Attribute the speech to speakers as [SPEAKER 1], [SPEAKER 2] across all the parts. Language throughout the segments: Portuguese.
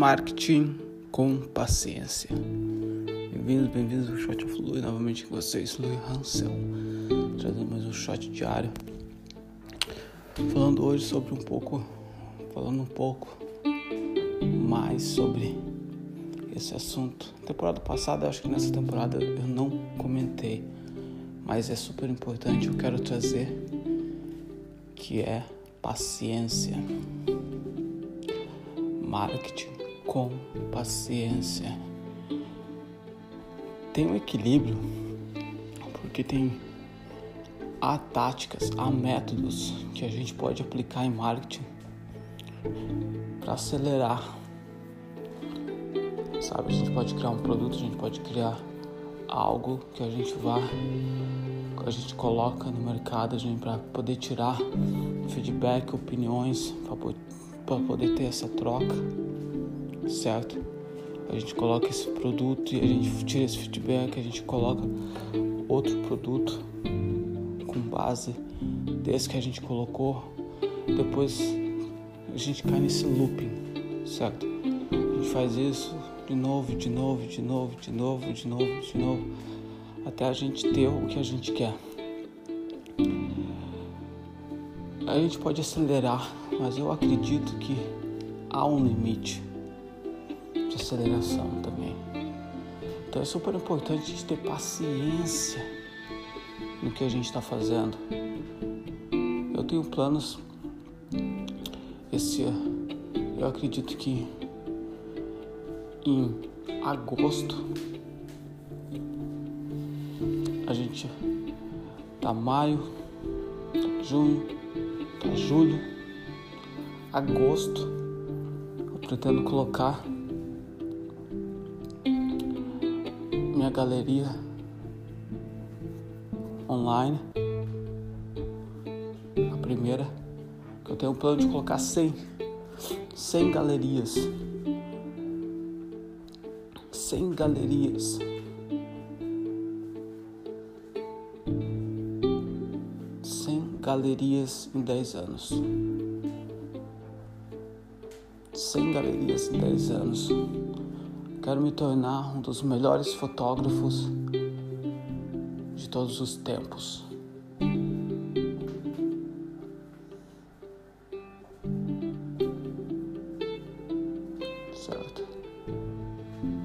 [SPEAKER 1] Marketing com paciência. Bem-vindos, bem-vindos ao Shot of Lui, novamente com vocês, Lui Hansel, trazendo mais um shot diário. Falando hoje sobre um pouco, falando um pouco mais sobre esse assunto. Temporada passada, acho que nessa temporada eu não comentei, mas é super importante, eu quero trazer que é paciência. Marketing com paciência. Tem um equilíbrio, porque tem há táticas, há métodos que a gente pode aplicar em marketing para acelerar. Sabe, a gente pode criar um produto, a gente pode criar algo que a gente vá a gente coloca no mercado para poder tirar feedback, opiniões, para poder ter essa troca, certo? A gente coloca esse produto e a gente tira esse feedback, a gente coloca outro produto com base desse que a gente colocou, depois a gente cai nesse looping, certo? A gente faz isso de novo, de novo, de novo, de novo, de novo, de novo, até a gente ter o que a gente quer. A gente pode acelerar, mas eu acredito que há um limite aceleração também. Então é super importante a gente ter paciência no que a gente está fazendo. Eu tenho planos esse eu acredito que em agosto a gente tá maio, junho, tá julho, agosto. Eu pretendo colocar minha galeria online. A primeira que eu tenho um plano de colocar 100 100 galerias. 100 galerias. galerias em 10 anos. 100 galerias em 10 anos. Quero me tornar um dos melhores fotógrafos de todos os tempos. Certo.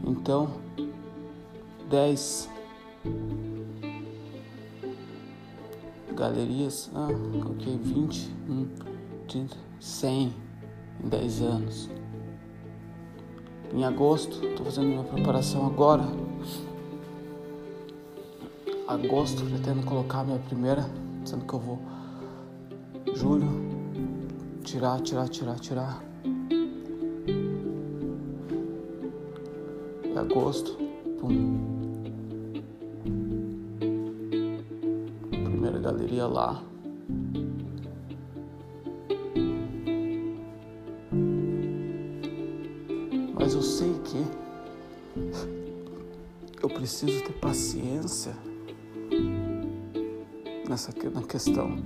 [SPEAKER 1] Então, 10 galerias, ah, coloquei 20, 30, 100 em 10 anos. Em agosto, estou fazendo minha preparação agora. Agosto, pretendo colocar minha primeira, sendo que eu vou. Julho, tirar, tirar, tirar, tirar. E agosto, pum, galeria lá. Mas eu sei que eu preciso ter paciência nessa na questão.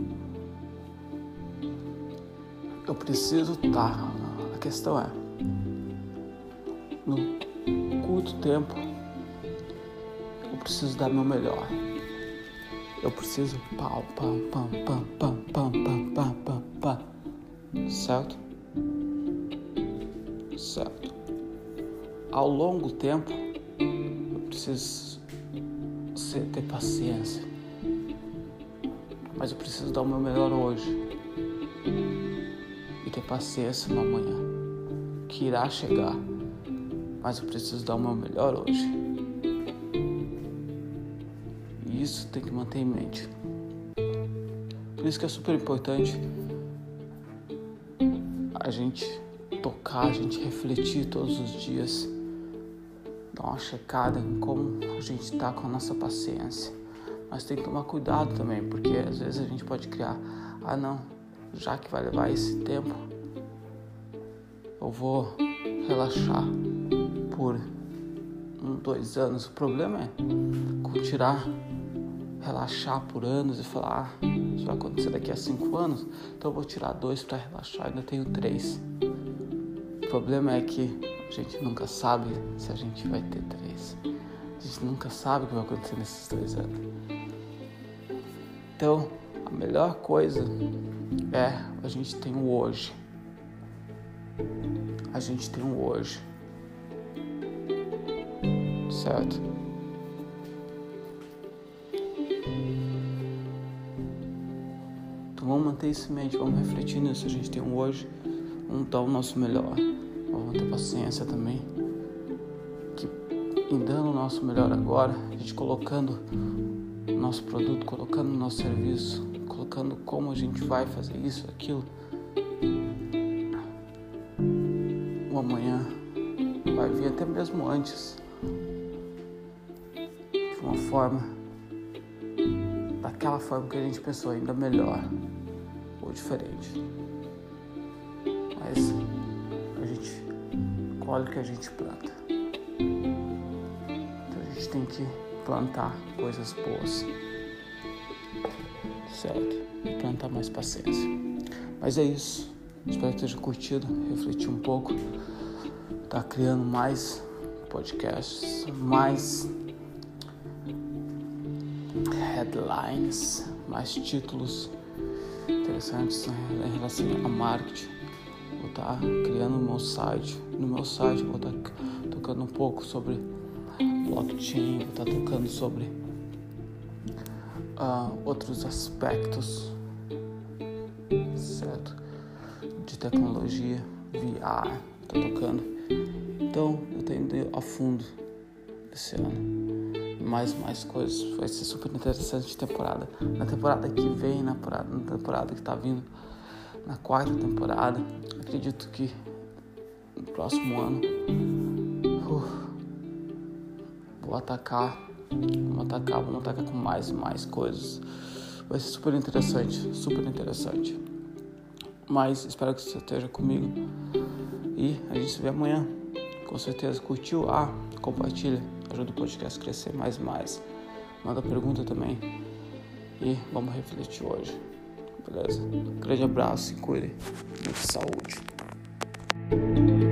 [SPEAKER 1] Eu preciso estar. Tá, a questão é, no curto tempo, eu preciso dar meu melhor. Eu preciso pau, pam, pam, pam, pam, pam, pam, pam, pam, pam. Certo? Certo. Ao longo tempo, eu preciso ter paciência. Mas eu preciso dar o meu melhor hoje. E ter paciência no amanhã. Que irá chegar. Mas eu preciso dar o meu melhor hoje isso tem que manter em mente. Por isso que é super importante a gente tocar, a gente refletir todos os dias, dar uma checada em como a gente está com a nossa paciência. Mas tem que tomar cuidado também, porque às vezes a gente pode criar, ah não, já que vai levar esse tempo, eu vou relaxar por um, dois anos. O problema é tirar relaxar por anos e falar, ah, isso vai acontecer daqui a cinco anos, então eu vou tirar dois para relaxar, ainda tenho três. O problema é que A gente nunca sabe se a gente vai ter três. A gente nunca sabe o que vai acontecer nesses três anos. Então, a melhor coisa é a gente tem o hoje. A gente tem o hoje. Certo? Então vamos manter isso em mente, vamos refletir nisso. A gente tem um hoje, vamos dar o nosso melhor. Vamos ter paciência também. Que em dando o nosso melhor agora, a gente colocando nosso produto, colocando nosso serviço, colocando como a gente vai fazer isso, aquilo. O amanhã vai vir até mesmo antes. De uma forma, daquela forma que a gente pensou, ainda melhor ou diferente. Mas colhe o que a gente planta. Então a gente tem que plantar coisas boas. Certo? E plantar mais paciência. Mas é isso. Espero que tenha curtido, refletir um pouco. Tá criando mais podcasts, mais headlines, mais títulos interessantes em relação a marketing. Vou estar tá criando o meu site. No meu site vou estar tá tocando um pouco sobre blockchain, vou estar tá tocando sobre uh, outros aspectos, certo? De tecnologia, VR, estou tocando. Então eu indo a fundo esse ano mais mais coisas. Vai ser super interessante temporada. Na temporada que vem, na temporada, na temporada que está vindo, na quarta temporada, acredito que no próximo ano vou atacar, vou atacar, vamos atacar com mais e mais coisas. Vai ser super interessante, super interessante. Mas espero que você esteja comigo e a gente se vê amanhã. Com certeza curtiu? Ah, compartilha, ajuda o podcast a crescer mais e mais. Manda pergunta também e vamos refletir hoje. Beleza? grande abraço e cuide. Muita saúde.